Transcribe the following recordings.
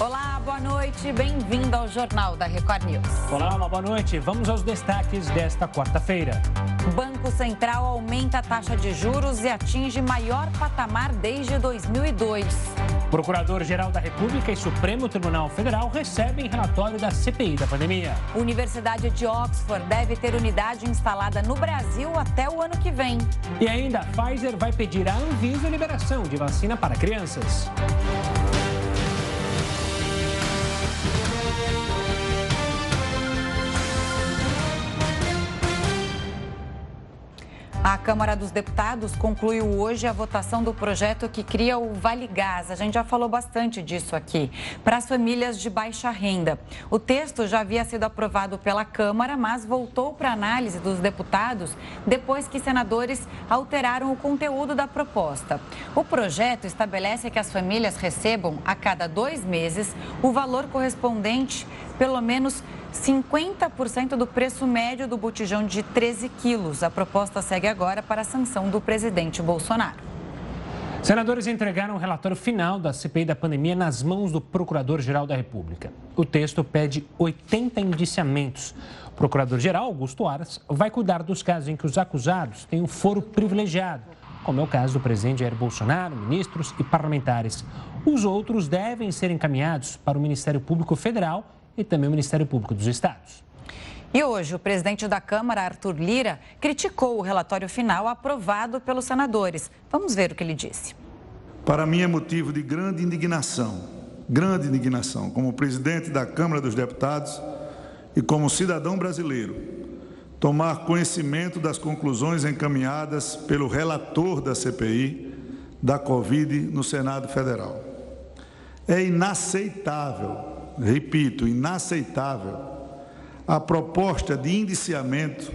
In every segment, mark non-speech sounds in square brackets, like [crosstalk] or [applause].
Olá, boa noite. Bem-vindo ao Jornal da Record News. Olá, uma boa noite. Vamos aos destaques desta quarta-feira. Banco Central aumenta a taxa de juros e atinge maior patamar desde 2002. Procurador-Geral da República e Supremo Tribunal Federal recebem relatório da CPI da pandemia. Universidade de Oxford deve ter unidade instalada no Brasil até o ano que vem. E ainda, a Pfizer vai pedir à Anvisa liberação de vacina para crianças. A Câmara dos Deputados concluiu hoje a votação do projeto que cria o Vale Gás. A gente já falou bastante disso aqui, para as famílias de baixa renda. O texto já havia sido aprovado pela Câmara, mas voltou para análise dos deputados depois que senadores alteraram o conteúdo da proposta. O projeto estabelece que as famílias recebam, a cada dois meses, o valor correspondente, pelo menos 50% do preço médio do botijão de 13 quilos. A proposta segue agora para a sanção do presidente Bolsonaro. Senadores entregaram o relatório final da CPI da pandemia nas mãos do Procurador-Geral da República. O texto pede 80 indiciamentos. O Procurador-Geral, Augusto Aras, vai cuidar dos casos em que os acusados têm um foro privilegiado, como é o caso do presidente Jair Bolsonaro, ministros e parlamentares. Os outros devem ser encaminhados para o Ministério Público Federal e também o Ministério Público dos Estados. E hoje, o presidente da Câmara, Arthur Lira, criticou o relatório final aprovado pelos senadores. Vamos ver o que ele disse. Para mim é motivo de grande indignação, grande indignação, como presidente da Câmara dos Deputados e como cidadão brasileiro, tomar conhecimento das conclusões encaminhadas pelo relator da CPI da Covid no Senado Federal. É inaceitável repito, inaceitável, a proposta de indiciamento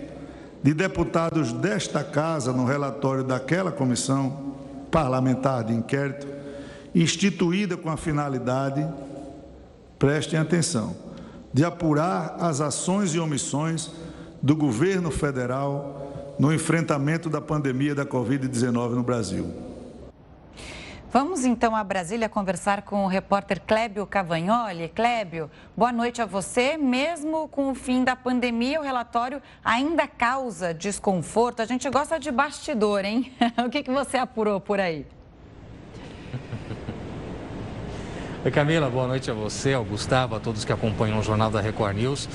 de deputados desta casa no relatório daquela comissão parlamentar de inquérito, instituída com a finalidade, prestem atenção, de apurar as ações e omissões do governo federal no enfrentamento da pandemia da Covid-19 no Brasil. Vamos então a Brasília conversar com o repórter Clébio Cavagnoli. Clébio, boa noite a você. Mesmo com o fim da pandemia, o relatório ainda causa desconforto. A gente gosta de bastidor, hein? [laughs] o que, que você apurou por aí? Camila, boa noite a você, ao Gustavo, a todos que acompanham o Jornal da Record News.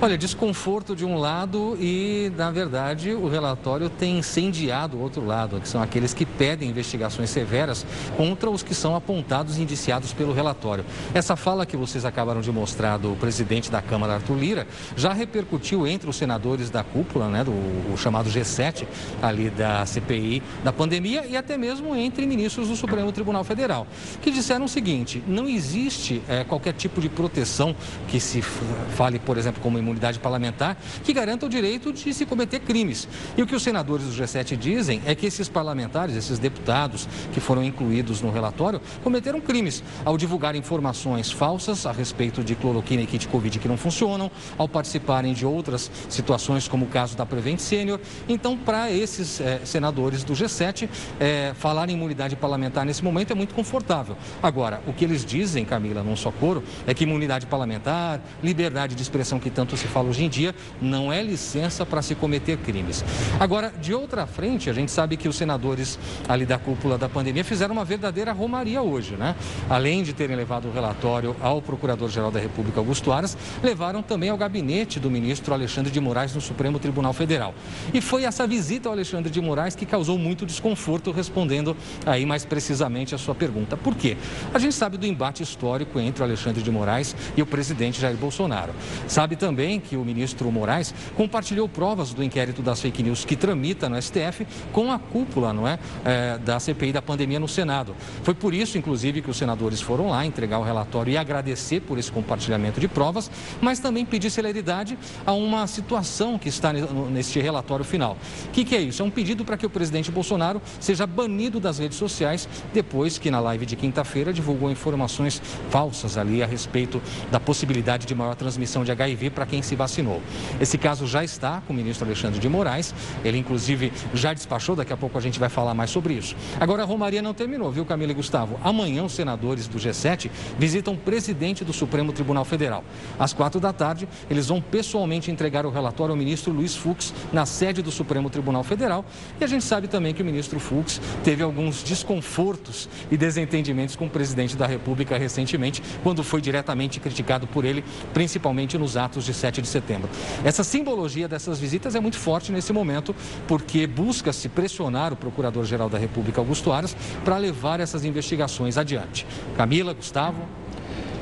Olha, desconforto de um lado e, na verdade, o relatório tem incendiado o outro lado, que são aqueles que pedem investigações severas contra os que são apontados e indiciados pelo relatório. Essa fala que vocês acabaram de mostrar do presidente da Câmara, Arthur Lira, já repercutiu entre os senadores da cúpula, né, do chamado G7, ali da CPI da pandemia, e até mesmo entre ministros do Supremo Tribunal Federal, que disseram o seguinte: não existe é, qualquer tipo de proteção que se fale, por exemplo, como imunidade parlamentar, que garanta o direito de se cometer crimes. E o que os senadores do G7 dizem é que esses parlamentares, esses deputados que foram incluídos no relatório, cometeram crimes ao divulgar informações falsas a respeito de cloroquina e kit Covid que não funcionam, ao participarem de outras situações, como o caso da Prevent Senior. Então, para esses é, senadores do G7, é, falar em imunidade parlamentar nesse momento é muito confortável. Agora, o que eles dizem dizem, Camila, num só coro, é que imunidade parlamentar, liberdade de expressão que tanto se fala hoje em dia, não é licença para se cometer crimes. Agora, de outra frente, a gente sabe que os senadores ali da cúpula da pandemia fizeram uma verdadeira romaria hoje, né? Além de terem levado o relatório ao Procurador-Geral da República, Augusto Aras, levaram também ao gabinete do ministro Alexandre de Moraes no Supremo Tribunal Federal. E foi essa visita ao Alexandre de Moraes que causou muito desconforto, respondendo aí mais precisamente a sua pergunta. Por quê? A gente sabe do embate histórico entre o Alexandre de Moraes e o presidente Jair Bolsonaro. Sabe também que o ministro Moraes compartilhou provas do inquérito das fake news que tramita no STF com a cúpula não é, é, da CPI da pandemia no Senado. Foi por isso, inclusive, que os senadores foram lá entregar o relatório e agradecer por esse compartilhamento de provas, mas também pedir celeridade a uma situação que está neste relatório final. O que, que é isso? É um pedido para que o presidente Bolsonaro seja banido das redes sociais depois que, na live de quinta-feira, divulgou informações informações falsas ali a respeito da possibilidade de maior transmissão de HIV para quem se vacinou. Esse caso já está com o ministro Alexandre de Moraes, ele inclusive já despachou, daqui a pouco a gente vai falar mais sobre isso. Agora a Romaria não terminou, viu, Camila e Gustavo? Amanhã os senadores do G7 visitam o presidente do Supremo Tribunal Federal. Às quatro da tarde, eles vão pessoalmente entregar o relatório ao ministro Luiz Fux na sede do Supremo Tribunal Federal. E a gente sabe também que o ministro Fux teve alguns desconfortos e desentendimentos com o presidente da República recentemente, quando foi diretamente criticado por ele, principalmente nos atos de 7 de setembro. Essa simbologia dessas visitas é muito forte nesse momento, porque busca-se pressionar o Procurador-Geral da República, Augusto Aras, para levar essas investigações adiante. Camila, Gustavo.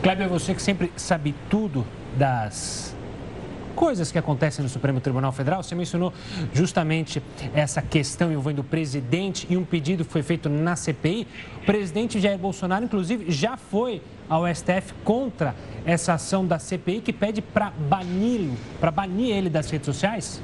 Kleber, você que sempre sabe tudo das coisas que acontecem no Supremo Tribunal Federal. Você mencionou justamente essa questão envolvendo o presidente e um pedido que foi feito na CPI. O presidente Jair Bolsonaro, inclusive, já foi ao STF contra essa ação da CPI que pede para bani-lo, para banir ele das redes sociais?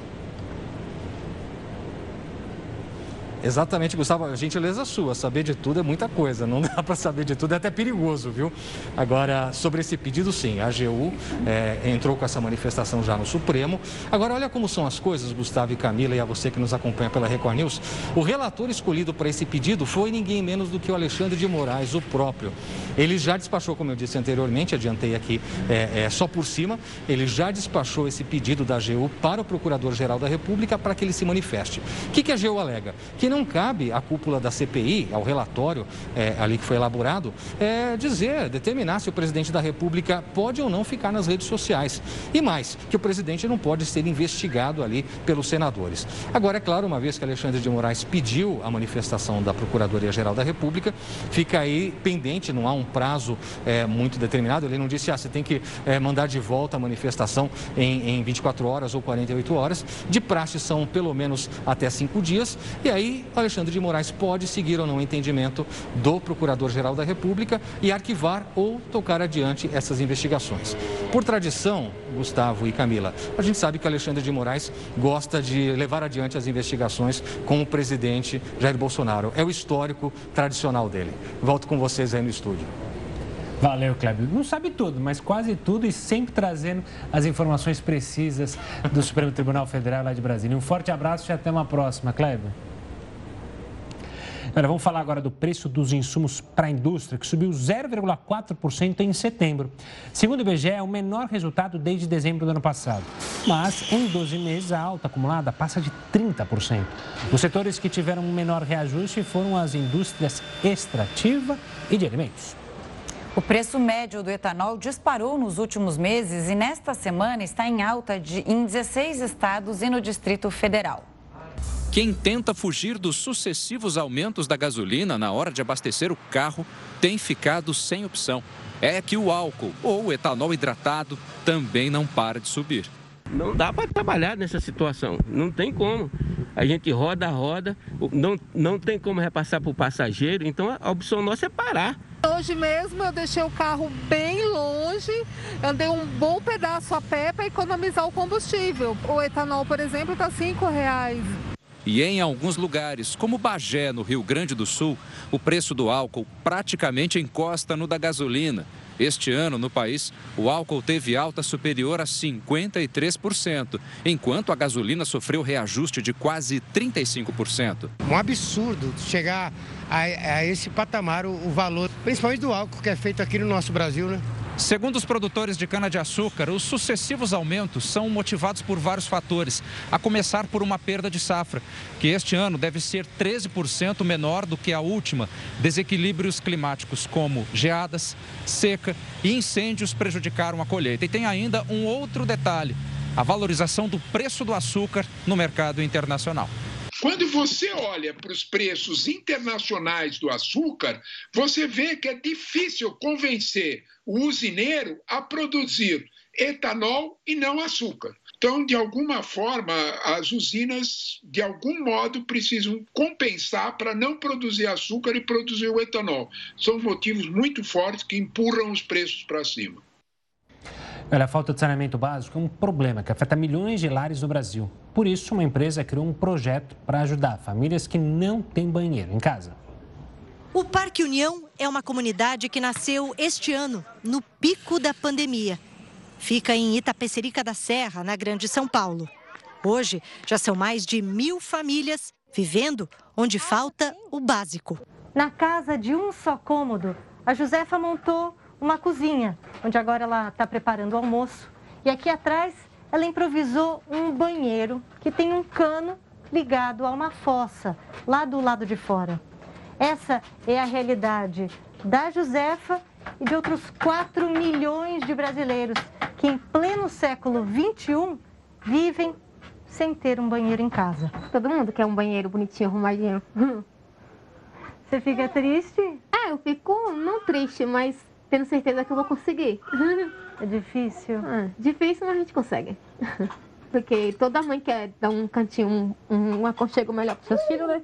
Exatamente, Gustavo. A gentileza sua. Saber de tudo é muita coisa. Não [laughs] dá para saber de tudo, é até perigoso, viu? Agora, sobre esse pedido, sim. A AGU é, entrou com essa manifestação já no Supremo. Agora, olha como são as coisas, Gustavo e Camila, e a você que nos acompanha pela Record News. O relator escolhido para esse pedido foi ninguém menos do que o Alexandre de Moraes, o próprio. Ele já despachou, como eu disse anteriormente, adiantei aqui é, é, só por cima, ele já despachou esse pedido da AGU para o Procurador-Geral da República para que ele se manifeste. O que, que a AGU alega? Que não cabe à cúpula da CPI, ao relatório é, ali que foi elaborado, é, dizer, determinar se o presidente da República pode ou não ficar nas redes sociais. E mais, que o presidente não pode ser investigado ali pelos senadores. Agora, é claro, uma vez que Alexandre de Moraes pediu a manifestação da Procuradoria-Geral da República, fica aí pendente, não há um prazo é, muito determinado. Ele não disse, ah, você tem que é, mandar de volta a manifestação em, em 24 horas ou 48 horas. De praxe são pelo menos até cinco dias. E aí Alexandre de Moraes pode seguir ou não o entendimento do Procurador-Geral da República e arquivar ou tocar adiante essas investigações. Por tradição, Gustavo e Camila, a gente sabe que Alexandre de Moraes gosta de levar adiante as investigações com o presidente Jair Bolsonaro. É o histórico tradicional dele. Volto com vocês aí no estúdio. Valeu, Kleber. Não sabe tudo, mas quase tudo e sempre trazendo as informações precisas do Supremo Tribunal Federal lá de Brasília. Um forte abraço e até uma próxima, Kleber. Olha, vamos falar agora do preço dos insumos para a indústria, que subiu 0,4% em setembro. Segundo o IBGE, é o menor resultado desde dezembro do ano passado. Mas, em 12 meses, a alta acumulada passa de 30%. Os setores que tiveram um menor reajuste foram as indústrias extrativa e de alimentos. O preço médio do etanol disparou nos últimos meses e nesta semana está em alta de, em 16 estados e no Distrito Federal. Quem tenta fugir dos sucessivos aumentos da gasolina na hora de abastecer o carro tem ficado sem opção. É que o álcool ou o etanol hidratado também não para de subir. Não dá para trabalhar nessa situação, não tem como. A gente roda, roda, não, não tem como repassar para o passageiro, então a opção nossa é parar. Hoje mesmo eu deixei o carro bem longe, andei um bom pedaço a pé para economizar o combustível. O etanol, por exemplo, está R$ reais. E em alguns lugares, como Bagé, no Rio Grande do Sul, o preço do álcool praticamente encosta no da gasolina. Este ano, no país, o álcool teve alta superior a 53%, enquanto a gasolina sofreu reajuste de quase 35%. Um absurdo chegar a, a esse patamar o, o valor, principalmente do álcool que é feito aqui no nosso Brasil, né? Segundo os produtores de cana-de-açúcar, os sucessivos aumentos são motivados por vários fatores, a começar por uma perda de safra, que este ano deve ser 13% menor do que a última. Desequilíbrios climáticos como geadas, seca e incêndios prejudicaram a colheita. E tem ainda um outro detalhe: a valorização do preço do açúcar no mercado internacional. Quando você olha para os preços internacionais do açúcar, você vê que é difícil convencer o usineiro a produzir etanol e não açúcar. Então, de alguma forma, as usinas, de algum modo, precisam compensar para não produzir açúcar e produzir o etanol. São motivos muito fortes que empurram os preços para cima. Olha, a falta de saneamento básico é um problema que afeta milhões de lares no Brasil. Por isso, uma empresa criou um projeto para ajudar famílias que não têm banheiro em casa. O Parque União é uma comunidade que nasceu este ano, no pico da pandemia. Fica em Itapecerica da Serra, na Grande São Paulo. Hoje, já são mais de mil famílias vivendo onde falta o básico. Na casa de um só cômodo, a Josefa montou uma cozinha, onde agora ela está preparando o almoço. E aqui atrás, ela improvisou um banheiro que tem um cano ligado a uma fossa, lá do lado de fora. Essa é a realidade da Josefa e de outros 4 milhões de brasileiros que, em pleno século 21, vivem sem ter um banheiro em casa. Todo mundo quer um banheiro bonitinho, arrumadinho. Você fica triste? É, eu fico não triste, mas tendo certeza que eu vou conseguir. É difícil? É, difícil, mas a gente consegue. Porque toda mãe quer dar um cantinho, um, um aconchego melhor para seus filhos, né?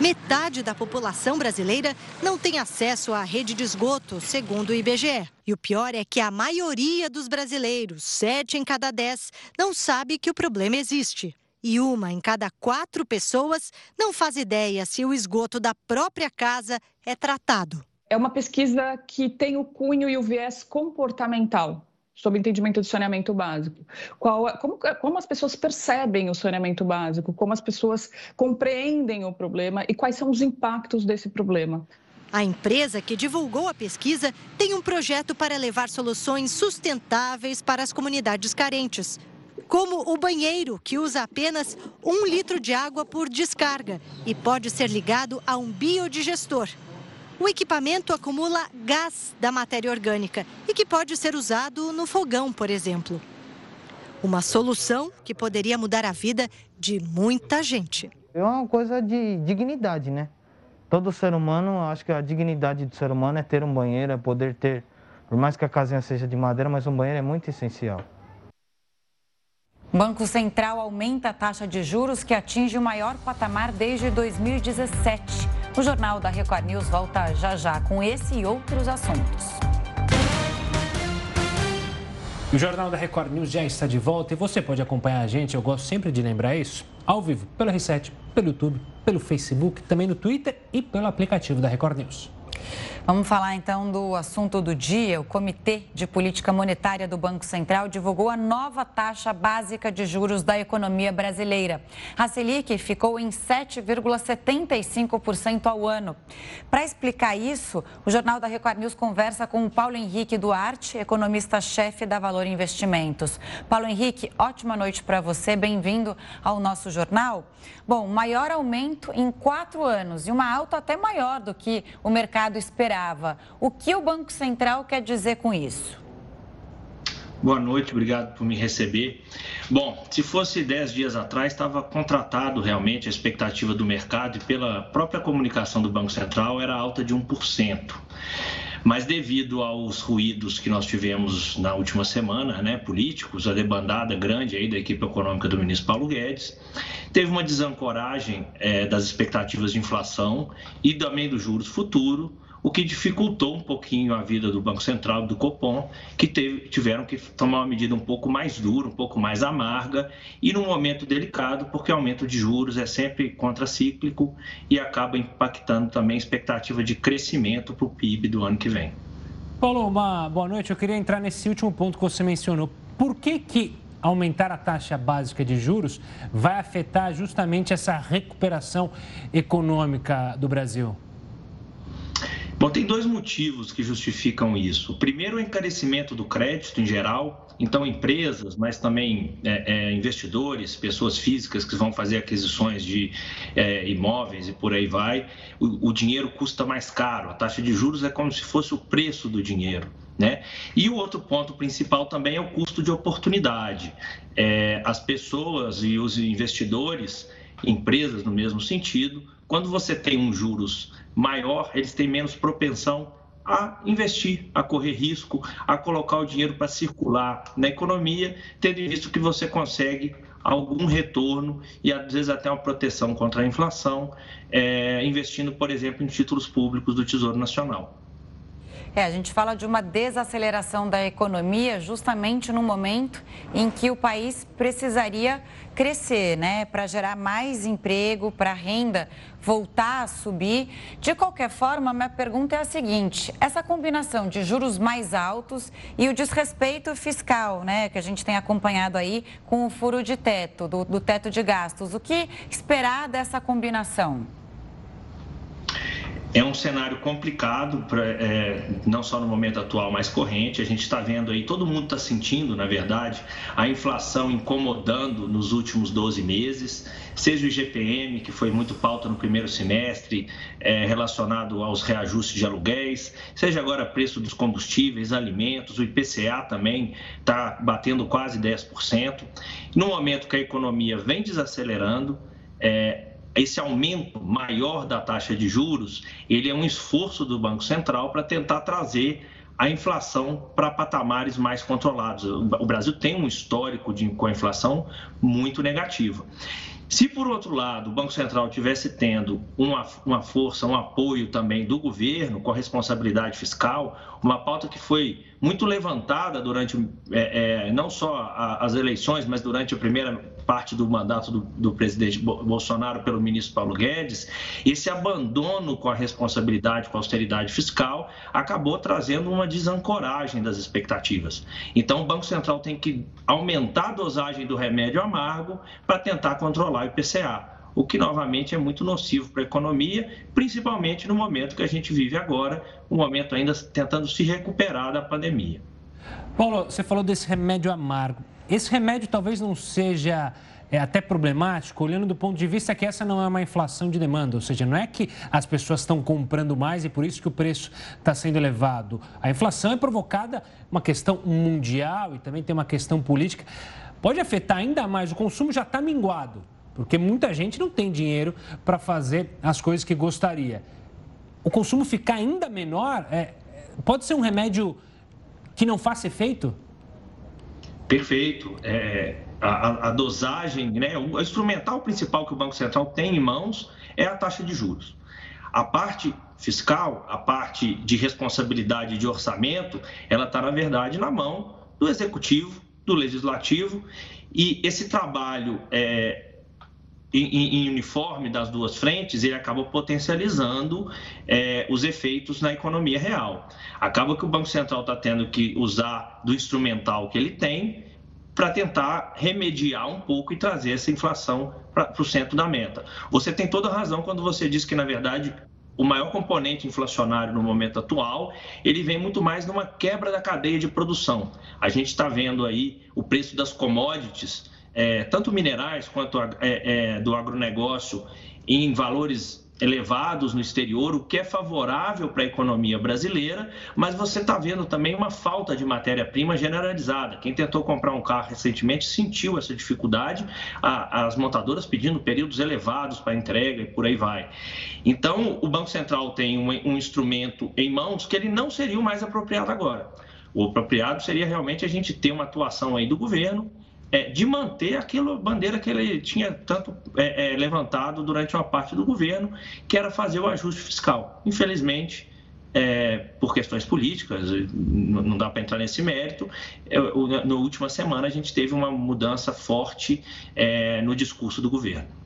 Metade da população brasileira não tem acesso à rede de esgoto, segundo o IBGE. E o pior é que a maioria dos brasileiros, sete em cada dez, não sabe que o problema existe. E uma em cada quatro pessoas não faz ideia se o esgoto da própria casa é tratado. É uma pesquisa que tem o cunho e o viés comportamental sobre entendimento de saneamento básico. Qual, como, como as pessoas percebem o saneamento básico, como as pessoas compreendem o problema e quais são os impactos desse problema. A empresa que divulgou a pesquisa tem um projeto para levar soluções sustentáveis para as comunidades carentes, como o banheiro, que usa apenas um litro de água por descarga e pode ser ligado a um biodigestor. O equipamento acumula gás da matéria orgânica e que pode ser usado no fogão, por exemplo. Uma solução que poderia mudar a vida de muita gente. É uma coisa de dignidade, né? Todo ser humano, acho que a dignidade do ser humano é ter um banheiro, é poder ter, por mais que a casinha seja de madeira, mas um banheiro é muito essencial. O Banco Central aumenta a taxa de juros que atinge o maior patamar desde 2017. O Jornal da Record News volta já já com esse e outros assuntos. O Jornal da Record News já está de volta e você pode acompanhar a gente, eu gosto sempre de lembrar isso, ao vivo, pelo R7, pelo YouTube, pelo Facebook, também no Twitter e pelo aplicativo da Record News. Vamos falar então do assunto do dia. O Comitê de Política Monetária do Banco Central divulgou a nova taxa básica de juros da economia brasileira. A Selic ficou em 7,75% ao ano. Para explicar isso, o Jornal da Record News conversa com o Paulo Henrique Duarte, economista-chefe da Valor Investimentos. Paulo Henrique, ótima noite para você. Bem-vindo ao nosso jornal. Bom, maior aumento em quatro anos e uma alta até maior do que o mercado esperava. O que o Banco Central quer dizer com isso? Boa noite, obrigado por me receber. Bom, se fosse 10 dias atrás, estava contratado realmente a expectativa do mercado e pela própria comunicação do Banco Central era alta de 1%. Mas devido aos ruídos que nós tivemos na última semana, né, políticos, a debandada grande aí da equipe econômica do ministro Paulo Guedes, teve uma desancoragem é, das expectativas de inflação e também dos juros futuro, o que dificultou um pouquinho a vida do Banco Central, do Copom, que teve, tiveram que tomar uma medida um pouco mais dura, um pouco mais amarga e num momento delicado, porque aumento de juros é sempre contracíclico e acaba impactando também a expectativa de crescimento para o PIB do ano que vem. Paulo, uma boa noite. Eu queria entrar nesse último ponto que você mencionou. Por que, que aumentar a taxa básica de juros vai afetar justamente essa recuperação econômica do Brasil? Bom, tem dois motivos que justificam isso. Primeiro, o encarecimento do crédito em geral. Então, empresas, mas também é, é, investidores, pessoas físicas que vão fazer aquisições de é, imóveis e por aí vai, o, o dinheiro custa mais caro. A taxa de juros é como se fosse o preço do dinheiro. Né? E o outro ponto principal também é o custo de oportunidade. É, as pessoas e os investidores, empresas no mesmo sentido, quando você tem um juros maior, eles têm menos propensão a investir, a correr risco, a colocar o dinheiro para circular na economia, tendo em vista que você consegue algum retorno e às vezes até uma proteção contra a inflação, é, investindo, por exemplo, em títulos públicos do Tesouro Nacional. É, a gente fala de uma desaceleração da economia justamente no momento em que o país precisaria crescer, né, para gerar mais emprego, para a renda voltar a subir. De qualquer forma, minha pergunta é a seguinte: essa combinação de juros mais altos e o desrespeito fiscal, né, que a gente tem acompanhado aí com o furo de teto, do, do teto de gastos, o que esperar dessa combinação? É um cenário complicado, pra, é, não só no momento atual, mas corrente. A gente está vendo aí, todo mundo está sentindo, na verdade, a inflação incomodando nos últimos 12 meses, seja o IGPM, que foi muito pauta no primeiro semestre, é, relacionado aos reajustes de aluguéis, seja agora preço dos combustíveis, alimentos, o IPCA também está batendo quase 10%. No momento que a economia vem desacelerando, é, esse aumento maior da taxa de juros, ele é um esforço do Banco Central para tentar trazer a inflação para patamares mais controlados. O Brasil tem um histórico de, com a inflação muito negativa. Se, por outro lado, o Banco Central tivesse tendo uma, uma força, um apoio também do governo com a responsabilidade fiscal, uma pauta que foi muito levantada durante é, é, não só a, as eleições, mas durante a primeira parte do mandato do, do, presidente Bolsonaro pelo ministro Paulo Guedes, esse abandono com a responsabilidade com a austeridade fiscal acabou trazendo uma desancoragem das expectativas. Então, o Banco Central tem que aumentar a dosagem do remédio amargo para tentar controlar o IPCA o que novamente é muito nocivo para a economia, principalmente no momento que a gente vive agora, um momento ainda tentando se recuperar da pandemia. Paulo, você falou desse remédio amargo. Esse remédio talvez não seja é até problemático, olhando do ponto de vista que essa não é uma inflação de demanda, ou seja, não é que as pessoas estão comprando mais e por isso que o preço está sendo elevado. A inflação é provocada uma questão mundial e também tem uma questão política. Pode afetar ainda mais, o consumo já está minguado. Porque muita gente não tem dinheiro para fazer as coisas que gostaria. O consumo ficar ainda menor é, pode ser um remédio que não faça efeito? Perfeito. É, a, a, dosagem, né, o instrumental principal que o Banco Central tem em mãos é a taxa de juros. A parte fiscal, a parte de responsabilidade de orçamento, ela está, na verdade, na mão do executivo, do legislativo, e esse trabalho é, em, em, uniforme das duas frentes, ele acabou potencializando é, os efeitos na economia real. Acaba que o Banco Central está tendo que usar do instrumental que ele tem para tentar remediar um pouco e trazer essa inflação para o centro da meta. Você tem toda razão quando você diz que, na verdade, o maior componente inflacionário no momento atual, ele vem muito mais numa quebra da cadeia de produção. A gente está vendo aí o preço das commodities é, tanto minerais quanto é, é, do agronegócio em valores elevados no exterior, o que é favorável para a economia brasileira, mas você está vendo também uma falta de matéria-prima generalizada. Quem tentou comprar um carro recentemente sentiu essa dificuldade, as montadoras pedindo períodos elevados para entrega e por aí vai. Então, o Banco Central tem um, um instrumento em mãos que ele não seria o mais apropriado agora. O apropriado seria realmente a gente ter uma atuação aí do governo, é, de manter aquela bandeira que ele tinha tanto é, é, levantado durante uma parte do governo, que era fazer o ajuste fiscal. Infelizmente, é, por questões políticas, não dá para entrar nesse mérito. É, na última semana, a gente teve uma mudança forte é, no discurso do governo.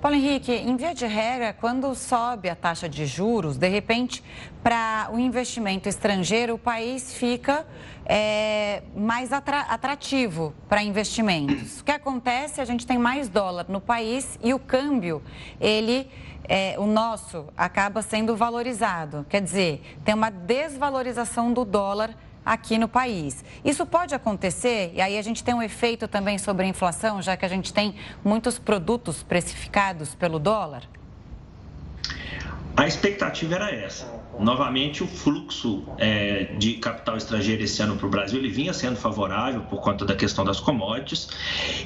Paulo Henrique, em via de regra, quando sobe a taxa de juros, de repente, para o investimento estrangeiro, o país fica é, mais atrativo para investimentos. O que acontece? A gente tem mais dólar no país e o câmbio, ele, é, o nosso, acaba sendo valorizado. Quer dizer, tem uma desvalorização do dólar aqui no país. Isso pode acontecer, e aí a gente tem um efeito também sobre a inflação, já que a gente tem muitos produtos precificados pelo dólar? A expectativa era essa. Novamente, o fluxo é, de capital estrangeiro esse ano para o Brasil ele vinha sendo favorável por conta da questão das commodities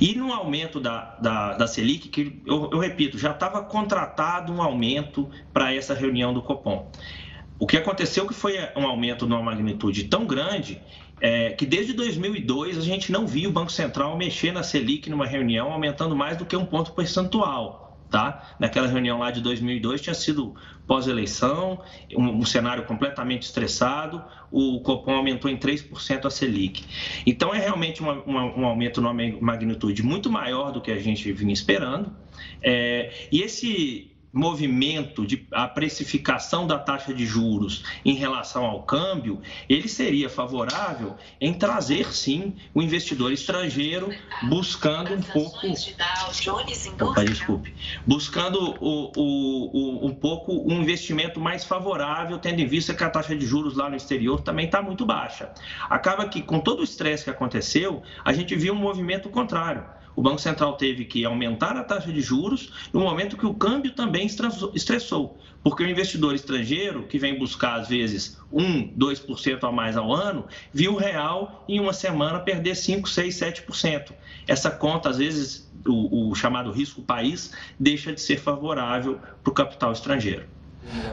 e no aumento da, da, da Selic, que eu, eu repito, já estava contratado um aumento para essa reunião do Copom. O que aconteceu que foi um aumento numa magnitude tão grande é, que desde 2002 a gente não viu o Banco Central mexer na Selic numa reunião aumentando mais do que um ponto percentual. tá? Naquela reunião lá de 2002 tinha sido pós-eleição, um, um, cenário completamente estressado, o Copom aumentou em 3% a Selic. Então é realmente uma, uma, um aumento numa magnitude muito maior do que a gente vinha esperando. É, e esse movimento de a precificação da taxa de juros em relação ao câmbio, ele seria favorável em trazer sim o investidor estrangeiro buscando um pouco Opa, desculpe, buscando o, o, o, um pouco um investimento mais favorável, tendo em vista que a taxa de juros lá no exterior também está muito baixa. Acaba que com todo o estresse que aconteceu, a gente viu um movimento contrário o Banco Central teve que aumentar a taxa de juros no momento que o câmbio também estressou, porque o investidor estrangeiro, que vem buscar às vezes 1, 2% a mais ao ano, viu o real em uma semana perder 5, 6, 7%. Essa conta, às vezes, o, o chamado risco país, deixa de ser favorável para o capital estrangeiro.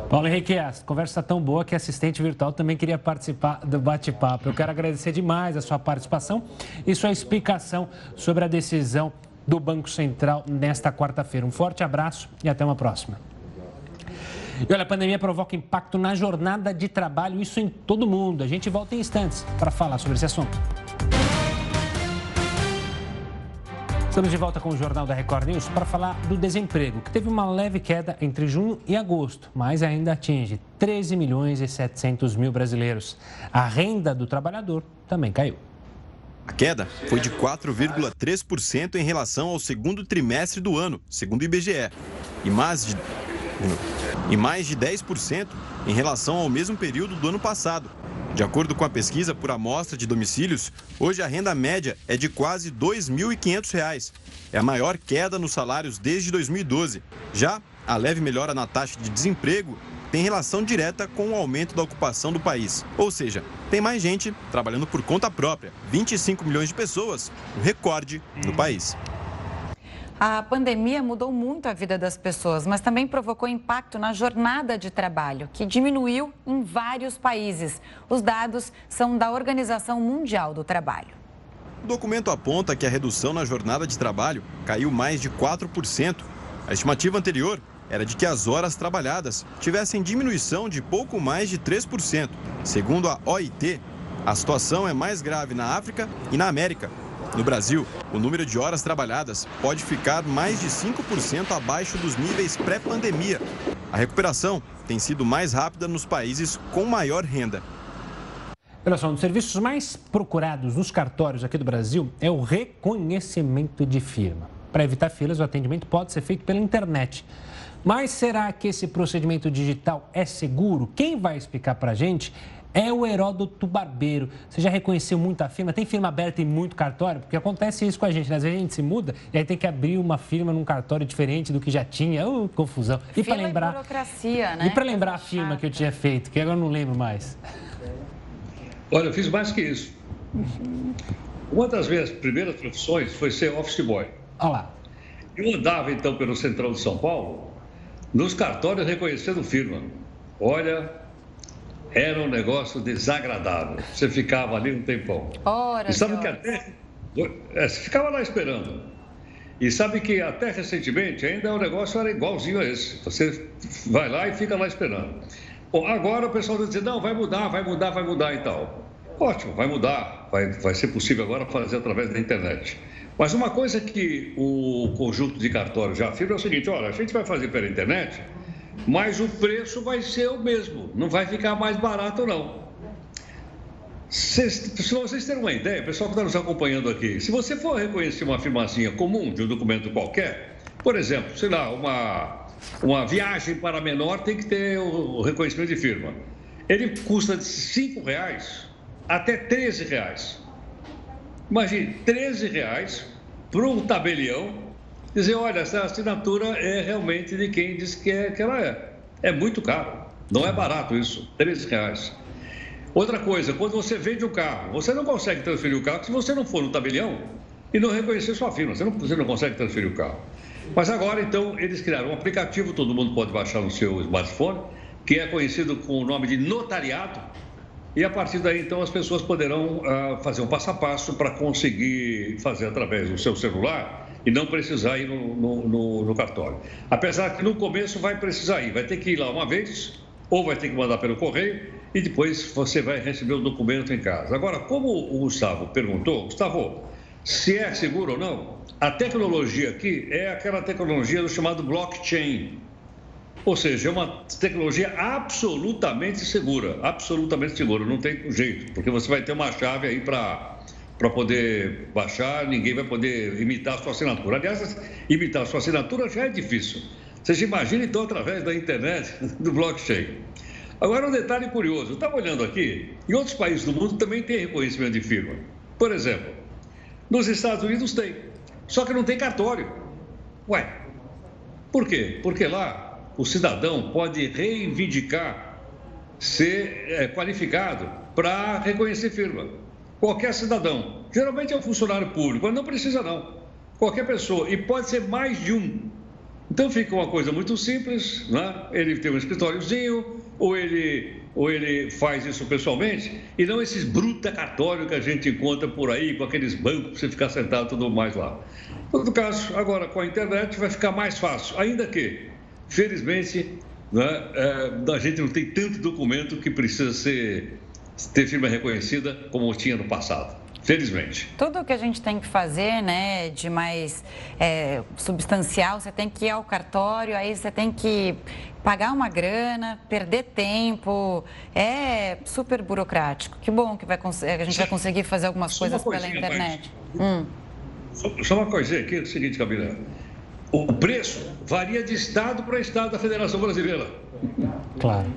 Paulo Henrique, a conversa está tão boa que assistente virtual também queria participar do bate-papo. Eu quero agradecer demais a sua participação e sua explicação sobre a decisão do Banco Central nesta quarta-feira. Um forte abraço e até uma próxima. E olha, a pandemia provoca impacto na jornada de trabalho, isso em todo mundo. A gente volta em instantes para falar sobre esse assunto. Estamos de volta com o Jornal da Record News para falar do desemprego, que teve uma leve queda entre junho e agosto, mas ainda atinge 13 milhões e 700 mil brasileiros. A renda do trabalhador também caiu. A queda foi de 4,3% em relação ao segundo trimestre do ano, segundo o IBGE, e mais de, e mais de 10% em relação ao mesmo período do ano passado, de acordo com a pesquisa por amostra de domicílios, hoje a renda média é de quase R$ 2.500. É a maior queda nos salários desde 2012. Já a leve melhora na taxa de desemprego tem relação direta com o aumento da ocupação do país. Ou seja, tem mais gente trabalhando por conta própria. 25 milhões de pessoas, um recorde no país. A pandemia mudou muito a vida das pessoas, mas também provocou impacto na jornada de trabalho, que diminuiu em vários países. Os dados são da Organização Mundial do Trabalho. O documento aponta que a redução na jornada de trabalho caiu mais de 4%. A estimativa anterior era de que as horas trabalhadas tivessem diminuição de pouco mais de 3%. Segundo a OIT, a situação é mais grave na África e na América, no Brasil, o número de horas trabalhadas pode ficar mais de 5% abaixo dos níveis pré-pandemia. A recuperação tem sido mais rápida nos países com maior renda. Olha só, um dos serviços mais procurados nos cartórios aqui do Brasil é o reconhecimento de firma. Para evitar filas, o atendimento pode ser feito pela internet. Mas será que esse procedimento digital é seguro? Quem vai explicar para a gente é o Heródoto Barbeiro. Você já reconheceu muita firma? Tem firma aberta em muito cartório? Porque acontece isso com a gente, né? Às vezes a gente se muda e aí tem que abrir uma firma num cartório diferente do que já tinha. Oh, confusão. E para lembrar. burocracia, né? E para lembrar a firma que eu tinha feito, que agora eu não lembro mais. Olha, eu fiz mais que isso. Uma das minhas primeiras profissões foi ser office boy. Olha lá. Eu andava então pelo Central de São Paulo, nos cartórios reconhecendo firma. Olha, era um negócio desagradável. Você ficava ali um tempão. Ora, e sabe que até. É, você ficava lá esperando. E sabe que até recentemente ainda o negócio era igualzinho a esse. Você vai lá e fica lá esperando. Bom, agora o pessoal está dizendo, não, vai mudar, vai mudar, vai mudar e tal. Ótimo, vai mudar. Vai, vai ser possível agora fazer através da internet. Mas uma coisa que o conjunto de cartórios já afirma é o seguinte: olha, a gente vai fazer pela internet mas o preço vai ser o mesmo, não vai ficar mais barato não. Se, se vocês terem uma ideia, pessoal que está nos acompanhando aqui, se você for reconhecer uma afirmação comum de um documento qualquer, por exemplo, sei lá, uma, uma viagem para menor tem que ter o, o reconhecimento de firma. Ele custa de R$ reais até R$ reais. Imagine, R$ reais para um tabelião dizer, olha, essa assinatura é realmente de quem diz que, é, que ela é. É muito caro, não é barato isso, 13 reais. Outra coisa, quando você vende um carro, você não consegue transferir o carro se você não for no tabelião e não reconhecer sua firma, você não, você não consegue transferir o carro. Mas agora, então, eles criaram um aplicativo, todo mundo pode baixar no seu smartphone, que é conhecido com o nome de notariado, e a partir daí, então, as pessoas poderão uh, fazer um passo a passo para conseguir fazer através do seu celular e não precisar ir no, no, no, no cartório. Apesar que no começo vai precisar ir, vai ter que ir lá uma vez, ou vai ter que mandar pelo correio, e depois você vai receber o documento em casa. Agora, como o Gustavo perguntou, Gustavo, se é seguro ou não, a tecnologia aqui é aquela tecnologia do chamado blockchain. Ou seja, é uma tecnologia absolutamente segura, absolutamente segura, não tem jeito, porque você vai ter uma chave aí para para poder baixar, ninguém vai poder imitar a sua assinatura. Aliás, imitar a sua assinatura já é difícil. Você se imagina, então, através da internet, [laughs] do blockchain. Agora, um detalhe curioso: eu estava olhando aqui, em outros países do mundo também tem reconhecimento de firma. Por exemplo, nos Estados Unidos tem, só que não tem cartório. Ué, por quê? Porque lá o cidadão pode reivindicar ser é, qualificado para reconhecer firma. Qualquer cidadão. Geralmente é um funcionário público, mas não precisa não. Qualquer pessoa. E pode ser mais de um. Então fica uma coisa muito simples, né? ele tem um escritóriozinho, ou ele, ou ele faz isso pessoalmente, e não esses bruta cartório que a gente encontra por aí, com aqueles bancos para você ficar sentado e tudo mais lá. Em todo caso, agora com a internet vai ficar mais fácil, ainda que, felizmente, né, é, a gente não tem tanto documento que precisa ser, ter firma reconhecida como tinha no passado. Felizmente. Tudo que a gente tem que fazer, né, de mais é, substancial, você tem que ir ao cartório, aí você tem que pagar uma grana, perder tempo, é super burocrático. Que bom que vai, a gente vai conseguir fazer algumas só coisas pela internet. Hum. Só, só, uma coisinha aqui, é o seguinte, Camila. O preço varia de estado para estado da Federação Brasileira. Claro.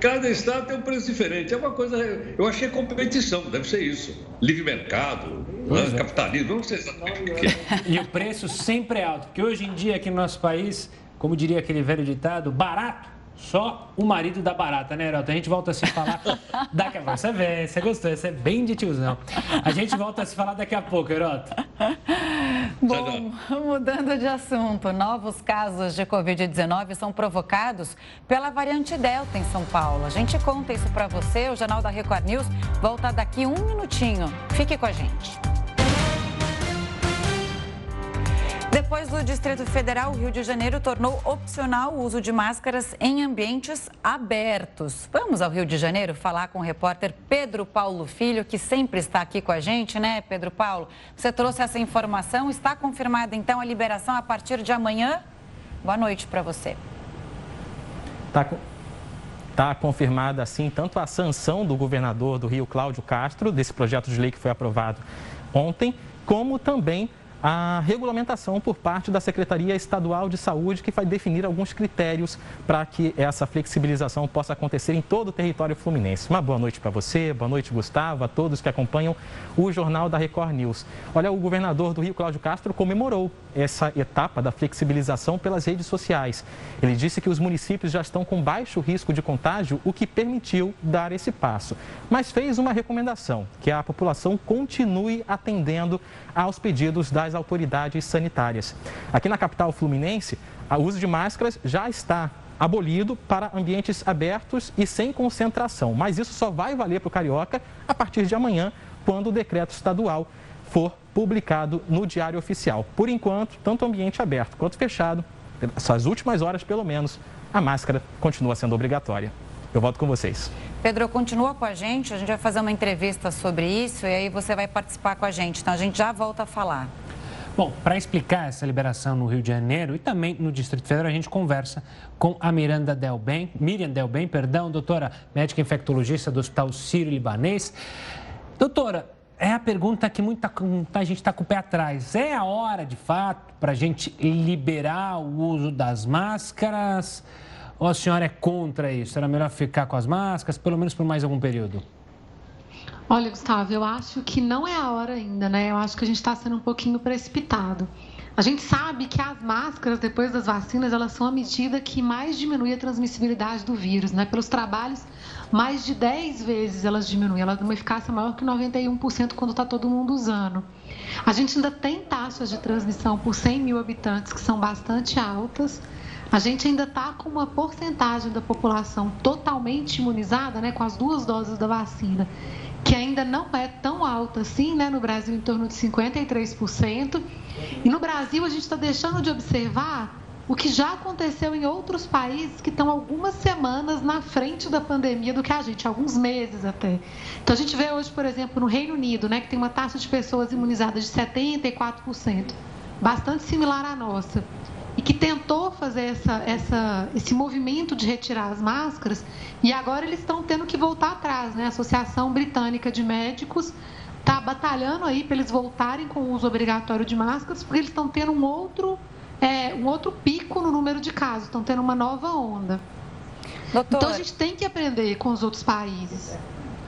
Cada estado tem um preço diferente. É uma coisa. Eu achei competição, deve ser isso. Livre mercado, né? é. capitalismo, não sei exatamente o que. E o preço sempre é alto, porque hoje em dia aqui no nosso país, como diria aquele velho ditado, barato só o marido da barata, né, Heraldo? A gente volta a se falar [laughs] daqui a pouco. Você vê, você gostou, você é bem de tiozão. A gente volta a se falar daqui a pouco, Heraldo. [laughs] Bom, mudando de assunto, novos casos de Covid-19 são provocados pela variante Delta em São Paulo. A gente conta isso para você. O Jornal da Record News volta daqui um minutinho. Fique com a gente. Depois do Distrito Federal, o Rio de Janeiro tornou opcional o uso de máscaras em ambientes abertos. Vamos ao Rio de Janeiro falar com o repórter Pedro Paulo Filho, que sempre está aqui com a gente, né, Pedro Paulo? Você trouxe essa informação. Está confirmada, então, a liberação a partir de amanhã? Boa noite para você. Tá, tá confirmada, assim, tanto a sanção do governador do Rio, Cláudio Castro, desse projeto de lei que foi aprovado ontem, como também a regulamentação por parte da Secretaria Estadual de Saúde, que vai definir alguns critérios para que essa flexibilização possa acontecer em todo o território fluminense. Uma boa noite para você, boa noite, Gustavo, a todos que acompanham o Jornal da Record News. Olha, o governador do Rio, Cláudio Castro, comemorou essa etapa da flexibilização pelas redes sociais. Ele disse que os municípios já estão com baixo risco de contágio, o que permitiu dar esse passo. Mas fez uma recomendação, que a população continue atendendo aos pedidos das autoridades sanitárias. Aqui na capital fluminense, o uso de máscaras já está abolido para ambientes abertos e sem concentração. Mas isso só vai valer para o carioca a partir de amanhã, quando o decreto estadual for publicado no Diário Oficial. Por enquanto, tanto ambiente aberto quanto fechado, essas últimas horas pelo menos, a máscara continua sendo obrigatória. Eu volto com vocês. Pedro, continua com a gente, a gente vai fazer uma entrevista sobre isso e aí você vai participar com a gente. Então a gente já volta a falar. Bom, para explicar essa liberação no Rio de Janeiro e também no Distrito Federal, a gente conversa com a Miranda Delben, Miriam Delben, perdão, doutora médica infectologista do Hospital Sírio-Libanês. Doutora, é a pergunta que muita, muita gente está com o pé atrás. É a hora, de fato, para a gente liberar o uso das máscaras? Ou a senhora é contra isso? Era melhor ficar com as máscaras, pelo menos por mais algum período? Olha, Gustavo, eu acho que não é a hora ainda, né? Eu acho que a gente está sendo um pouquinho precipitado. A gente sabe que as máscaras, depois das vacinas, elas são a medida que mais diminui a transmissibilidade do vírus, né? Pelos trabalhos, mais de 10 vezes elas diminuem. Ela tem uma eficácia maior que 91% quando está todo mundo usando. A gente ainda tem taxas de transmissão por 100 mil habitantes que são bastante altas. a gente ainda está com uma porcentagem da população totalmente imunizada, né, com as duas doses da vacina, que ainda não é tão alta assim, né, no Brasil em torno de 53%. E no Brasil a gente está deixando de observar o que já aconteceu em outros países que estão algumas semanas na frente da pandemia do que a gente, alguns meses até. Então a gente vê hoje, por exemplo, no Reino Unido, né, que tem uma taxa de pessoas imunizadas de 74%, bastante similar à nossa e que tentou fazer essa, essa, esse movimento de retirar as máscaras e agora eles estão tendo que voltar atrás. Né? A Associação Britânica de Médicos está batalhando aí para eles voltarem com o uso obrigatório de máscaras, porque eles estão tendo um outro, é, um outro pico no número de casos, estão tendo uma nova onda. Doutora... Então a gente tem que aprender com os outros países.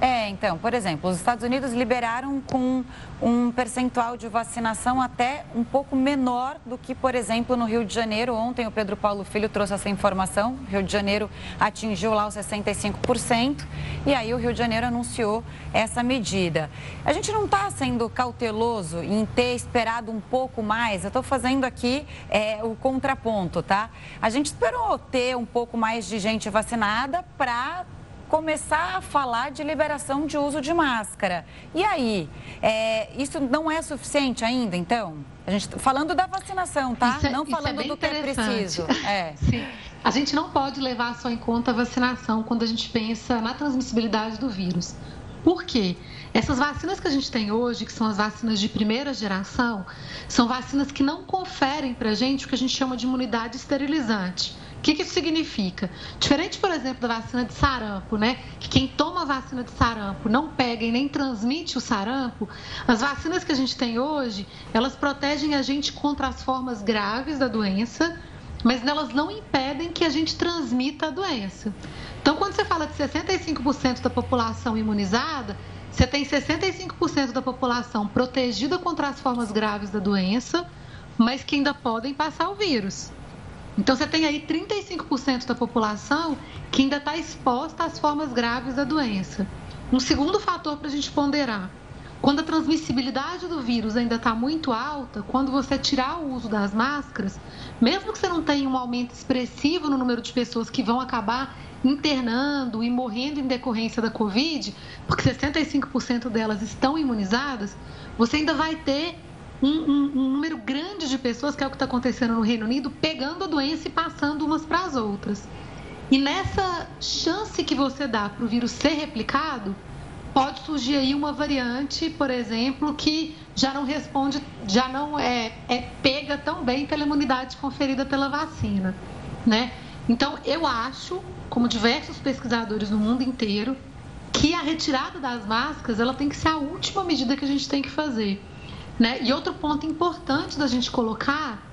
É, então, por exemplo, os Estados Unidos liberaram com um percentual de vacinação até um pouco menor do que, por exemplo, no Rio de Janeiro. Ontem o Pedro Paulo Filho trouxe essa informação. O Rio de Janeiro atingiu lá os 65% e aí o Rio de Janeiro anunciou essa medida. A gente não está sendo cauteloso em ter esperado um pouco mais. Eu estou fazendo aqui é, o contraponto, tá? A gente esperou ter um pouco mais de gente vacinada para começar a falar de liberação de uso de máscara. E aí, é, isso não é suficiente ainda, então? A gente falando da vacinação, tá? É, não falando é do que é preciso. [laughs] É. Sim. A gente não pode levar só em conta a vacinação quando a gente pensa na transmissibilidade do vírus. Por quê? Essas vacinas que a gente tem hoje, que são as vacinas de primeira geração, são vacinas que não conferem para a gente o que a gente chama de imunidade esterilizante. O que, que isso significa? Diferente, por exemplo, da vacina de sarampo, né? Que quem toma a vacina de sarampo não pega e nem transmite o sarampo, as vacinas que a gente tem hoje, elas protegem a gente contra as formas graves da doença, mas elas não impedem que a gente transmita a doença. Então, quando você fala de 65% da população imunizada, você tem 65% da população protegida contra as formas graves da doença, mas que ainda podem passar o vírus. Então, você tem aí 35% da população que ainda está exposta às formas graves da doença. Um segundo fator para a gente ponderar: quando a transmissibilidade do vírus ainda está muito alta, quando você tirar o uso das máscaras, mesmo que você não tenha um aumento expressivo no número de pessoas que vão acabar internando e morrendo em decorrência da Covid, porque 65% delas estão imunizadas, você ainda vai ter um, um, um número grande de pessoas, que é o que está acontecendo no Reino Unido, pegando a doença e passando umas para as outras. E nessa chance que você dá para o vírus ser replicado, pode surgir aí uma variante, por exemplo, que já não responde, já não é, é pega tão bem pela imunidade conferida pela vacina, né? Então, eu acho, como diversos pesquisadores no mundo inteiro, que a retirada das máscaras ela tem que ser a última medida que a gente tem que fazer. Né? E outro ponto importante da gente colocar,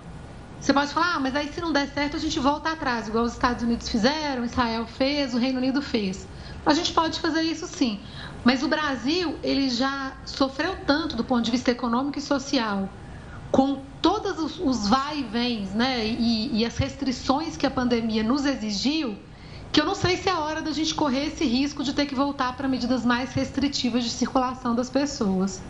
você pode falar, ah, mas aí se não der certo a gente volta atrás, igual os Estados Unidos fizeram, Israel fez, o Reino Unido fez. A gente pode fazer isso sim, mas o Brasil ele já sofreu tanto do ponto de vista econômico e social, com todos os, os vai e vens, né, e, e as restrições que a pandemia nos exigiu, que eu não sei se é hora da gente correr esse risco de ter que voltar para medidas mais restritivas de circulação das pessoas.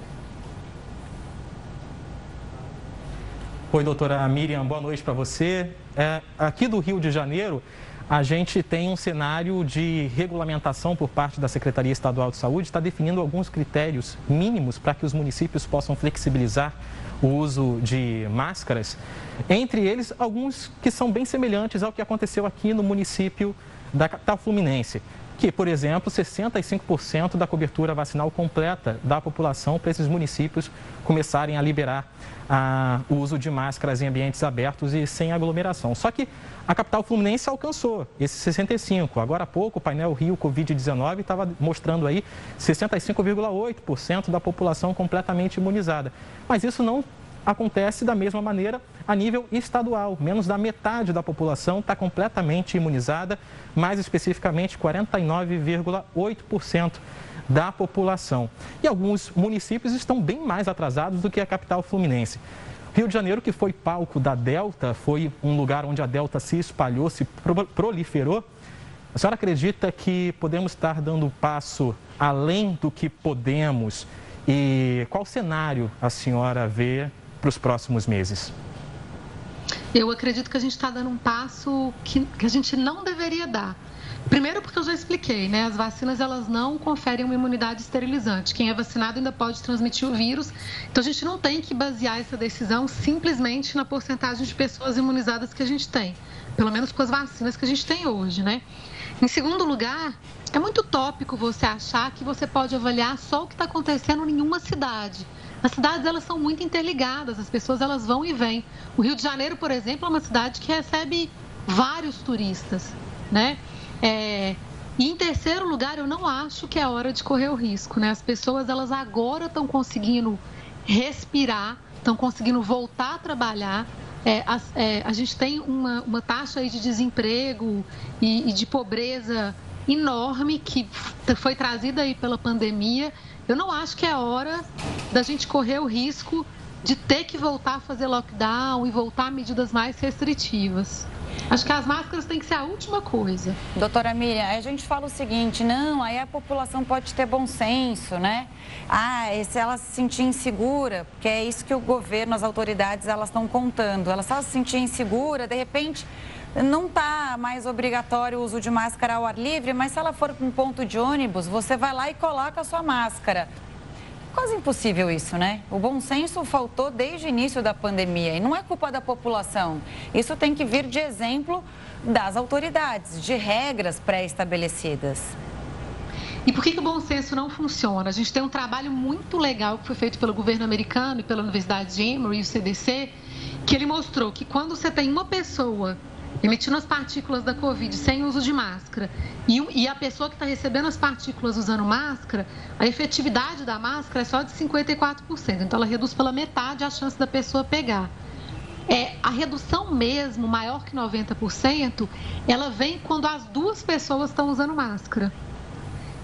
Oi, doutora Miriam, boa noite para você. É, aqui do Rio de Janeiro, a gente tem um cenário de regulamentação por parte da Secretaria Estadual de Saúde, está definindo alguns critérios mínimos para que os municípios possam flexibilizar o uso de máscaras. Entre eles, alguns que são bem semelhantes ao que aconteceu aqui no município da capital fluminense que, por exemplo, 65% da cobertura vacinal completa da população para esses municípios começarem a liberar ah, o uso de máscaras em ambientes abertos e sem aglomeração. Só que a capital fluminense alcançou esses 65. Agora há pouco, o painel Rio Covid-19 estava mostrando aí 65,8% da população completamente imunizada. Mas isso não acontece da mesma maneira a nível estadual. Menos da metade da população está completamente imunizada, mais especificamente 49,8% da população. E alguns municípios estão bem mais atrasados do que a capital fluminense. Rio de Janeiro, que foi palco da Delta, foi um lugar onde a Delta se espalhou, se proliferou. A senhora acredita que podemos estar dando passo além do que podemos? E qual cenário a senhora vê para os próximos meses? eu acredito que a gente está dando um passo que, que a gente não deveria dar. Primeiro porque eu já expliquei, né? As vacinas elas não conferem uma imunidade esterilizante. Quem é vacinado ainda pode transmitir o vírus. Então a gente não tem que basear essa decisão simplesmente na porcentagem de pessoas imunizadas que a gente tem, pelo menos com as vacinas que a gente tem hoje, né? Em segundo lugar, é muito tópico você achar que você pode avaliar só o que está acontecendo em uma cidade. As cidades elas são muito interligadas, as pessoas elas vão e vêm. O Rio de Janeiro, por exemplo, é uma cidade que recebe vários turistas, né? É, e em terceiro lugar, eu não acho que é hora de correr o risco, né? As pessoas elas agora estão conseguindo respirar, estão conseguindo voltar a trabalhar. É, a, é, a, gente tem uma, uma taxa de desemprego e, e de pobreza enorme que foi trazida aí pela pandemia. Eu não acho que é hora da gente correr o risco de ter que voltar a fazer lockdown e voltar a medidas mais restritivas. Acho que as máscaras têm que ser a última coisa. Doutora Miriam, a gente fala o seguinte, não, aí a população pode ter bom senso, né? Ah, se ela se sentir insegura, porque é isso que o governo, as autoridades, elas estão contando. Ela só se sentir insegura, de repente, não está mais obrigatório o uso de máscara ao ar livre, mas se ela for para um ponto de ônibus, você vai lá e coloca a sua máscara quase impossível isso, né? O bom senso faltou desde o início da pandemia e não é culpa da população. Isso tem que vir de exemplo das autoridades, de regras pré-estabelecidas. E por que, que o bom senso não funciona? A gente tem um trabalho muito legal que foi feito pelo governo americano e pela Universidade de Emory e o CDC, que ele mostrou que quando você tem uma pessoa emitindo as partículas da Covid sem uso de máscara e, e a pessoa que está recebendo as partículas usando máscara, a efetividade da máscara é só de 54%. Então, ela reduz pela metade a chance da pessoa pegar. É, a redução mesmo, maior que 90%, ela vem quando as duas pessoas estão usando máscara.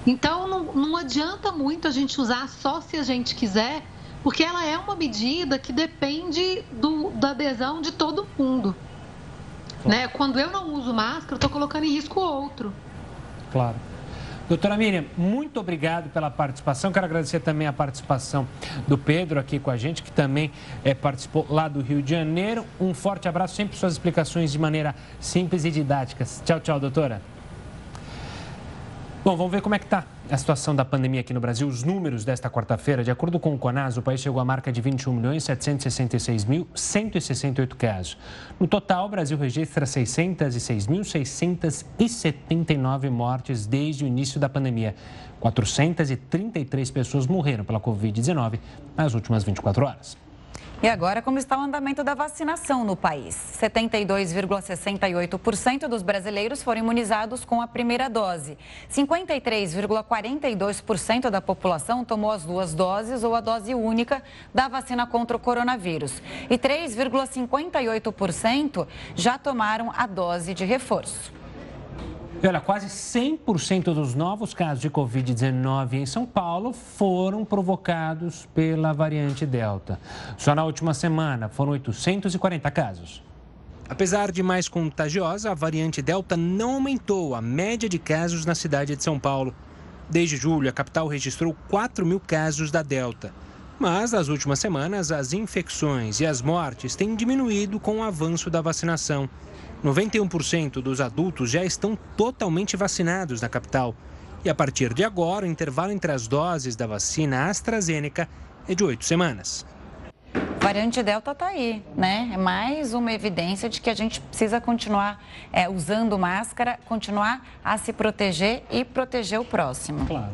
Então, não, não adianta muito a gente usar só se a gente quiser, porque ela é uma medida que depende do, da adesão de todo mundo. Né? Quando eu não uso máscara, eu estou colocando em risco o outro. Claro. Doutora Miriam, muito obrigado pela participação. Quero agradecer também a participação do Pedro aqui com a gente, que também é, participou lá do Rio de Janeiro. Um forte abraço, sempre suas explicações de maneira simples e didáticas. Tchau, tchau, doutora. Bom, vamos ver como é que está a situação da pandemia aqui no Brasil. Os números desta quarta-feira, de acordo com o CONAS, o país chegou à marca de 21 milhões 766.168 casos. No total, o Brasil registra 606.679 mortes desde o início da pandemia. 433 pessoas morreram pela Covid-19 nas últimas 24 horas. E agora, como está o andamento da vacinação no país? 72,68% dos brasileiros foram imunizados com a primeira dose. 53,42% da população tomou as duas doses ou a dose única da vacina contra o coronavírus. E 3,58% já tomaram a dose de reforço. E olha, quase 100% dos novos casos de Covid-19 em São Paulo foram provocados pela variante Delta. Só na última semana foram 840 casos. Apesar de mais contagiosa, a variante Delta não aumentou a média de casos na cidade de São Paulo. Desde julho, a capital registrou 4 mil casos da Delta. Mas nas últimas semanas, as infecções e as mortes têm diminuído com o avanço da vacinação. 91% dos adultos já estão totalmente vacinados na capital. E a partir de agora, o intervalo entre as doses da vacina AstraZeneca é de oito semanas. A variante Delta está aí, né? É mais uma evidência de que a gente precisa continuar é, usando máscara, continuar a se proteger e proteger o próximo. Claro.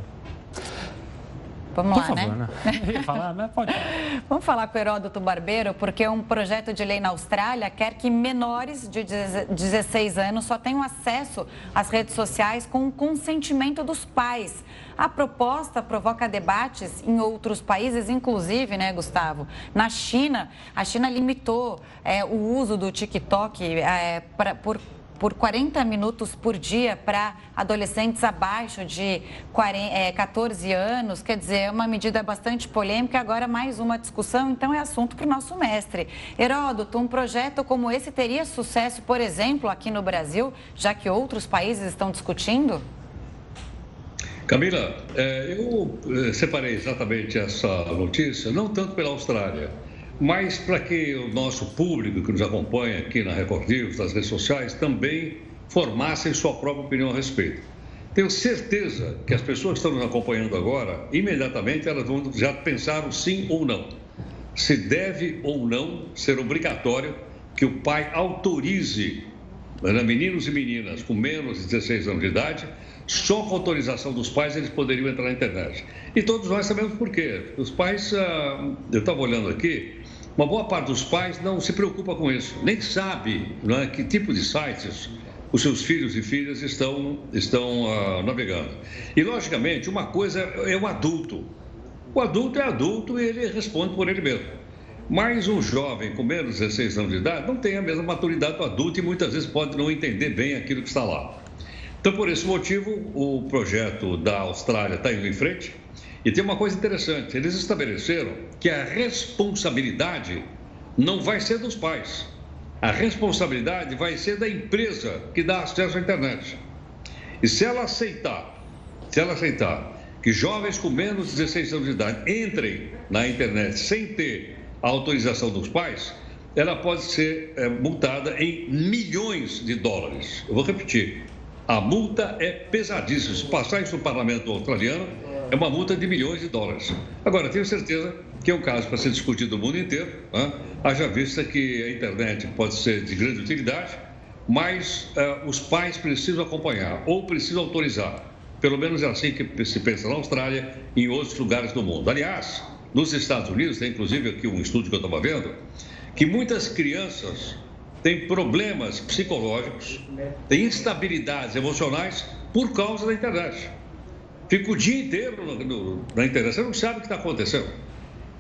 Vamos Por lá, favor, né? [laughs] né? falar, mas pode falar. Vamos falar com o Heródoto Barbeiro, porque um projeto de lei na Austrália quer que menores de 16 anos só tenham acesso às redes sociais com o consentimento dos pais. A proposta provoca debates em outros países, inclusive, né, Gustavo? Na China, a China limitou é, o uso do TikTok é, pra, por por 40 minutos por dia para adolescentes abaixo de 40, é, 14 anos. Quer dizer, é uma medida bastante polêmica. Agora, mais uma discussão, então é assunto para o nosso mestre. Heródoto, um projeto como esse teria sucesso, por exemplo, aqui no Brasil, já que outros países estão discutindo? Camila, é, eu é, separei exatamente essa notícia, não tanto pela Austrália, mas para que o nosso público que nos acompanha aqui na Record News, nas redes sociais, também formassem sua própria opinião a respeito. Tenho certeza que as pessoas que estão nos acompanhando agora, imediatamente elas vão já pensar sim ou não. Se deve ou não ser obrigatório que o pai autorize né, meninos e meninas com menos de 16 anos de idade, só com autorização dos pais eles poderiam entrar na internet. E todos nós sabemos por quê. Os pais, ah, eu estava olhando aqui, uma boa parte dos pais não se preocupa com isso, nem sabe é, que tipo de sites os seus filhos e filhas estão, estão uh, navegando. E, logicamente, uma coisa é o adulto. O adulto é adulto e ele responde por ele mesmo. Mas um jovem com menos de 16 anos de idade não tem a mesma maturidade do adulto e muitas vezes pode não entender bem aquilo que está lá. Então, por esse motivo, o projeto da Austrália está indo em frente. E tem uma coisa interessante: eles estabeleceram que a responsabilidade não vai ser dos pais, a responsabilidade vai ser da empresa que dá acesso à internet. E se ela aceitar, se ela aceitar que jovens com menos de 16 anos de idade entrem na internet sem ter a autorização dos pais, ela pode ser é, multada em milhões de dólares. Eu vou repetir: a multa é pesadíssima. Se passar isso no parlamento australiano, é uma multa de milhões de dólares. Agora, tenho certeza que é um caso para ser discutido no mundo inteiro, né? haja vista que a internet pode ser de grande utilidade, mas uh, os pais precisam acompanhar ou precisam autorizar. Pelo menos é assim que se pensa na Austrália e em outros lugares do mundo. Aliás, nos Estados Unidos, tem inclusive aqui um estudo que eu estava vendo, que muitas crianças têm problemas psicológicos, têm instabilidades emocionais por causa da internet. Fica o dia inteiro no, no, na internet, você não sabe o que está acontecendo.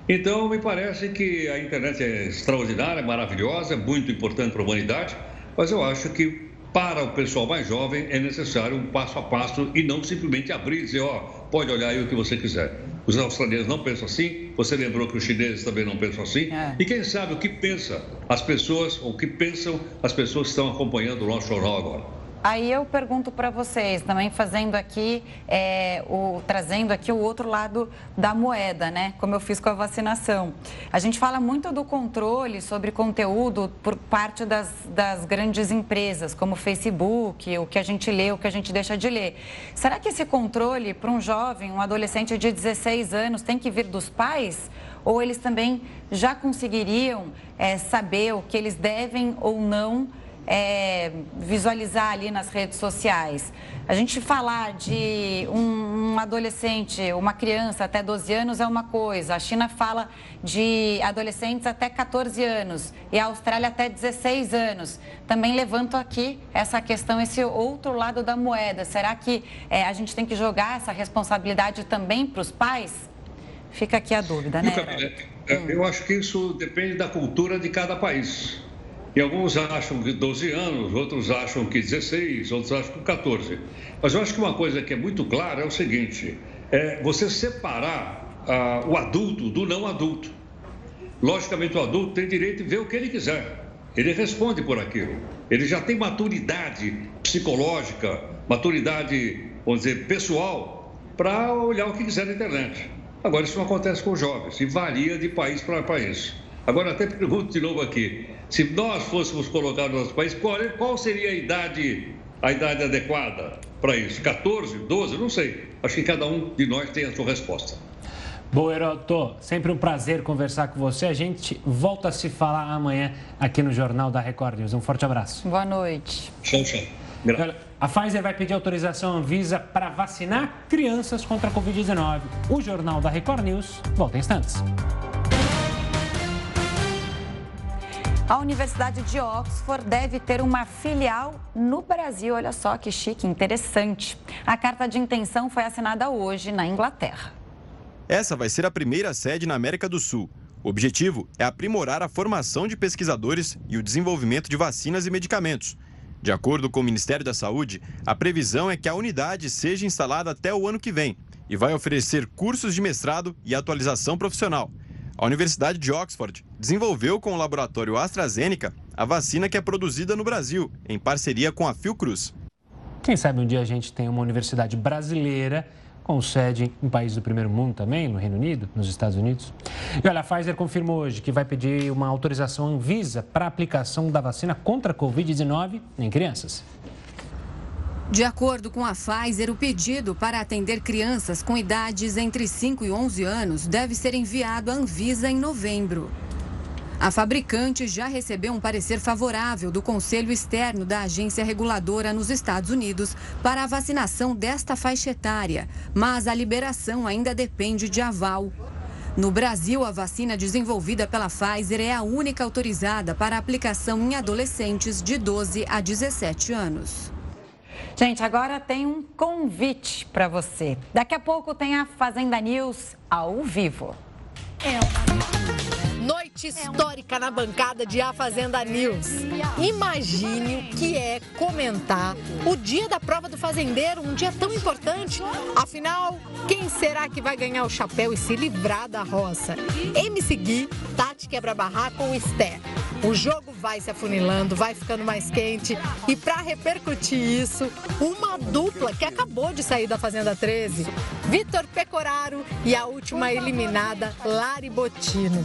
Então, me parece que a internet é extraordinária, maravilhosa, muito importante para a humanidade, mas eu acho que para o pessoal mais jovem é necessário um passo a passo e não simplesmente abrir e dizer, ó, oh, pode olhar aí o que você quiser. Os australianos não pensam assim, você lembrou que os chineses também não pensam assim, é. e quem sabe o que pensa as pessoas, ou o que pensam as pessoas que estão acompanhando o nosso jornal agora. Aí eu pergunto para vocês, também fazendo aqui, é, o, trazendo aqui o outro lado da moeda, né? Como eu fiz com a vacinação. A gente fala muito do controle sobre conteúdo por parte das, das grandes empresas, como o Facebook, o que a gente lê, o que a gente deixa de ler. Será que esse controle para um jovem, um adolescente de 16 anos, tem que vir dos pais? Ou eles também já conseguiriam é, saber o que eles devem ou não é, visualizar ali nas redes sociais. A gente falar de um, um, adolescente, uma criança até 12 anos é uma coisa. A China fala de adolescentes até 14 anos e a Austrália até 16 anos. Também levanto aqui essa questão, esse outro lado da moeda. Será que é, a gente tem que jogar essa responsabilidade também para os pais? Fica aqui a dúvida, né? Eu acho que isso depende da cultura de cada país. E alguns acham que 12 anos, outros acham que 16, outros acham que 14. Mas eu acho que uma coisa que é muito clara é o seguinte: é você separar ah, o adulto do não adulto. Logicamente, o adulto tem direito de ver o que ele quiser. Ele responde por aquilo. Ele já tem maturidade psicológica, maturidade, vamos dizer, pessoal, para olhar o que quiser na internet. Agora, isso não acontece com os jovens e varia de país para país. Agora, até pergunto de novo aqui: se nós fôssemos colocar no nosso país, qual, qual seria a idade, a idade adequada para isso? 14, 12? Não sei. Acho que cada um de nós tem a sua resposta. Bom, Heroto, sempre um prazer conversar com você. A gente volta a se falar amanhã aqui no Jornal da Record News. Um forte abraço. Boa noite. Tchau, tchau. A Pfizer vai pedir autorização Anvisa para vacinar crianças contra a Covid-19. O Jornal da Record News volta em instantes. A Universidade de Oxford deve ter uma filial no Brasil. Olha só que chique, interessante. A carta de intenção foi assinada hoje na Inglaterra. Essa vai ser a primeira sede na América do Sul. O objetivo é aprimorar a formação de pesquisadores e o desenvolvimento de vacinas e medicamentos. De acordo com o Ministério da Saúde, a previsão é que a unidade seja instalada até o ano que vem e vai oferecer cursos de mestrado e atualização profissional. A Universidade de Oxford desenvolveu com o laboratório AstraZeneca a vacina que é produzida no Brasil, em parceria com a Fiocruz. Quem sabe um dia a gente tem uma universidade brasileira com sede em países do primeiro mundo também, no Reino Unido, nos Estados Unidos. E olha, a Pfizer confirmou hoje que vai pedir uma autorização Anvisa para a aplicação da vacina contra a Covid-19 em crianças. De acordo com a Pfizer, o pedido para atender crianças com idades entre 5 e 11 anos deve ser enviado à Anvisa em novembro. A fabricante já recebeu um parecer favorável do Conselho Externo da agência reguladora nos Estados Unidos para a vacinação desta faixa etária, mas a liberação ainda depende de aval. No Brasil, a vacina desenvolvida pela Pfizer é a única autorizada para aplicação em adolescentes de 12 a 17 anos. Gente, agora tem um convite para você. Daqui a pouco tem a Fazenda News ao vivo. É Noite histórica na bancada de A Fazenda News. Imagine o que é comentar o dia da prova do fazendeiro, um dia tão importante. Afinal, quem será que vai ganhar o chapéu e se livrar da roça? MC Gui, Tati Quebra-Barraco ou Esther? O jogo vai se afunilando, vai ficando mais quente. E para repercutir isso, uma dupla que acabou de sair da Fazenda 13, Vitor Pecoraro e a última eliminada, Lari Botino.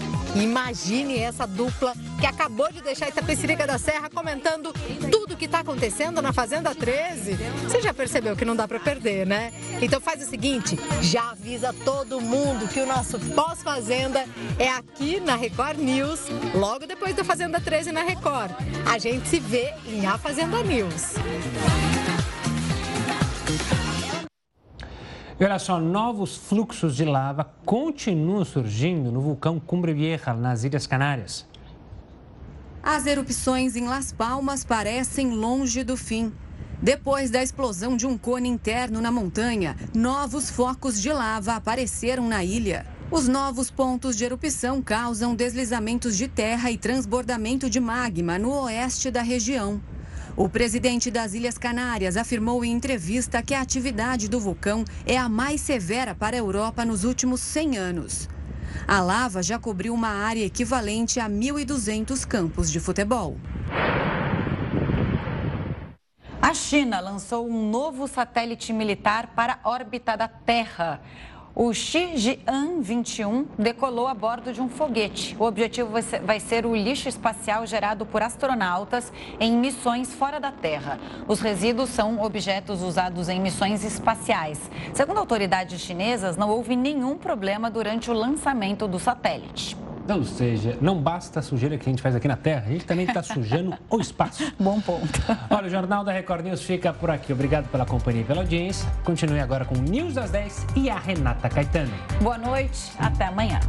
Imagine essa dupla que acabou de deixar Itapecerica da Serra comentando tudo o que está acontecendo na Fazenda 13. Você já percebeu que não dá para perder, né? Então faz o seguinte, já avisa todo mundo que o nosso pós-fazenda é aqui na Record News, logo depois da Fazenda Fazenda 13 na Record. A gente se vê em A Fazenda News. E olha só, novos fluxos de lava continuam surgindo no vulcão Cumbre Vieja, nas Ilhas Canárias. As erupções em Las Palmas parecem longe do fim. Depois da explosão de um cone interno na montanha, novos focos de lava apareceram na ilha. Os novos pontos de erupção causam deslizamentos de terra e transbordamento de magma no oeste da região. O presidente das Ilhas Canárias afirmou em entrevista que a atividade do vulcão é a mais severa para a Europa nos últimos 100 anos. A lava já cobriu uma área equivalente a 1.200 campos de futebol. A China lançou um novo satélite militar para a órbita da Terra. O Shijian 21 decolou a bordo de um foguete. O objetivo vai ser o lixo espacial gerado por astronautas em missões fora da Terra. Os resíduos são objetos usados em missões espaciais. Segundo autoridades chinesas, não houve nenhum problema durante o lançamento do satélite. Ou seja, não basta a sujeira que a gente faz aqui na Terra, a gente também está sujando [laughs] o espaço. Bom ponto. [laughs] Olha, o Jornal da Record News fica por aqui. Obrigado pela companhia e pela audiência. Continue agora com o News das 10 e a Renata Caetano. Boa noite, até amanhã.